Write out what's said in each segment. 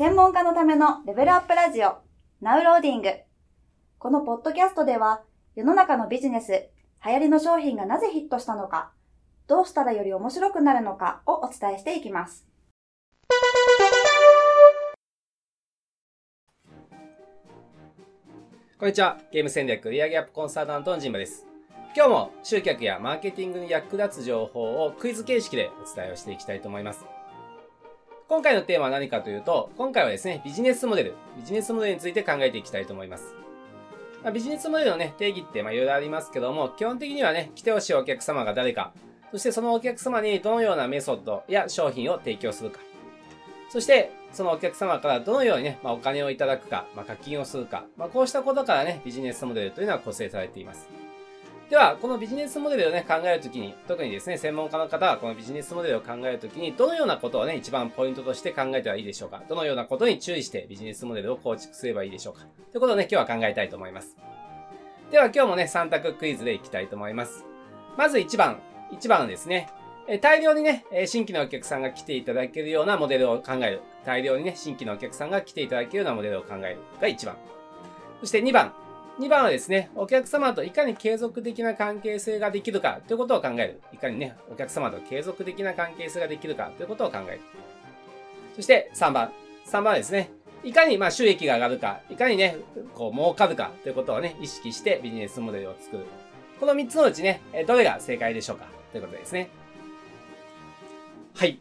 専門家のためのレベルアップラジオ、ナウローディング。このポッドキャストでは、世の中のビジネス、流行りの商品がなぜヒットしたのか、どうしたらより面白くなるのかをお伝えしていきます。こんにちは。ゲーム戦略売上アップコンサルタントのジンバです。今日も集客やマーケティングに役立つ情報をクイズ形式でお伝えをしていきたいと思います。今回のテーマは何かというと、今回はですね、ビジネスモデル、ビジネスモデルについて考えていきたいと思います。まあ、ビジネスモデルのね、定義ってまいろいろありますけども、基本的にはね、来てほしいお客様が誰か、そしてそのお客様にどのようなメソッドや商品を提供するか、そしてそのお客様からどのようにね、まあ、お金をいただくか、まあ、課金をするか、まあ、こうしたことからね、ビジネスモデルというのは構成されています。では、このビジネスモデルをね、考えるときに、特にですね、専門家の方はこのビジネスモデルを考えるときに、どのようなことをね、一番ポイントとして考えたらいいでしょうか？どのようなことに注意してビジネスモデルを構築すればいいでしょうか？ということをね、今日は考えたいと思います。では、今日もね、3択クイズでいきたいと思います。まず1番。1番ですね。え大量にね、新規のお客さんが来ていただけるようなモデルを考える。大量にね、新規のお客さんが来ていただけるようなモデルを考えるが1番。そして2番。2番はですね、お客様といかに継続的な関係性ができるかということを考える。いかにね、お客様と継続的な関係性ができるかということを考える。そして3番。3番はですね、いかにま収益が上がるか、いかにね、こう儲かるかということをね、意識してビジネスモデルを作る。この3つのうちね、どれが正解でしょうかということですね。はい。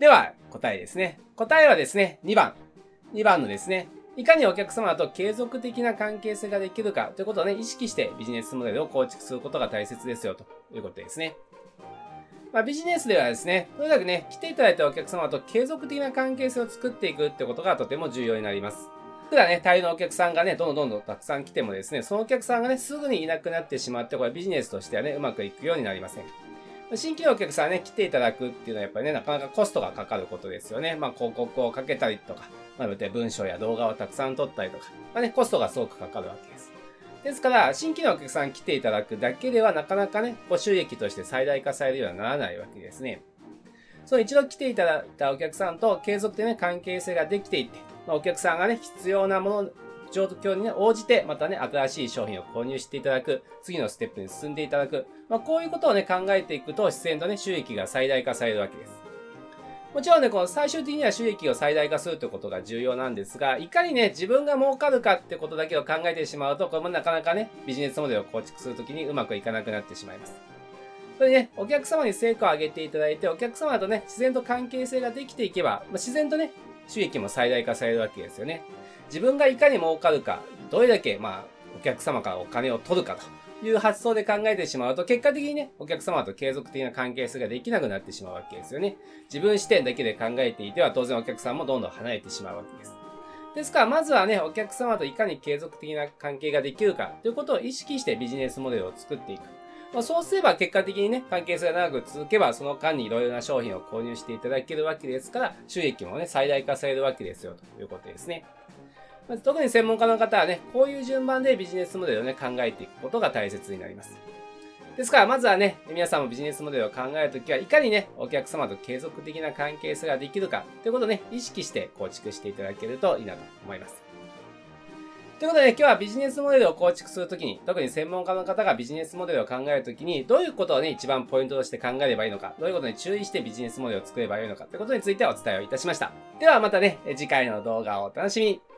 では、答えですね。答えはですね、2番。2番のですね、いかにお客様と継続的な関係性ができるかということをね、意識してビジネスモデルを構築することが大切ですよということですね。まあ、ビジネスではですね、とにかくね、来ていただいたお客様と継続的な関係性を作っていくってことがとても重要になります。普段ね、大量のお客さんがね、どんどんどんどんたくさん来てもですね、そのお客さんがね、すぐにいなくなってしまって、これビジネスとしてはね、うまくいくようになりません。新規のお客さんね、来ていただくっていうのはやっぱりね、なかなかコストがかかることですよね。まあ、広告をかけたりとか、まあ、文章や動画をたくさん撮ったりとか、まあね、コストがすごくかかるわけです。ですから、新規のお客さん来ていただくだけではなかなかね、ご収益として最大化されるようにはならないわけですね。その一度来ていただいたお客さんと継続でね、関係性ができていって、まあ、お客さんがね、必要なもの、状況に、ね、応じて、またね、新しい商品を購入していただく、次のステップに進んでいただく、まあ、こういうことをね、考えていくと、自然とね、収益が最大化されるわけです。もちろんね、この最終的には収益を最大化するということが重要なんですが、いかにね、自分が儲かるかってことだけを考えてしまうと、これもなかなかね、ビジネスモデルを構築するときにうまくいかなくなってしまいます。それでね、お客様に成果を上げていただいて、お客様とね、自然と関係性ができていけば、ま、自然とね、収益も最大化されるわけですよね。自分がいかに儲かるか、どれだけ、まあ、お客様からお金を取るかという発想で考えてしまうと、結果的にね、お客様と継続的な関係性ができなくなってしまうわけですよね。自分視点だけで考えていては、当然お客さんもどんどん離れてしまうわけです。ですから、まずはね、お客様といかに継続的な関係ができるかということを意識してビジネスモデルを作っていく。まあ、そうすれば結果的にね、関係性が長く続けば、その間にいろいろな商品を購入していただけるわけですから、収益もね、最大化されるわけですよ、ということですね。特に専門家の方はね、こういう順番でビジネスモデルをね、考えていくことが大切になります。ですから、まずはね、皆さんもビジネスモデルを考えるときは、いかにね、お客様と継続的な関係性ができるか、ということをね、意識して構築していただけるといいなと思います。ということで、ね、今日はビジネスモデルを構築するときに、特に専門家の方がビジネスモデルを考えるときに、どういうことをね、一番ポイントとして考えればいいのか、どういうことに注意してビジネスモデルを作ればいいのか、ということについてお伝えをいたしました。ではまたね、次回の動画をお楽しみに。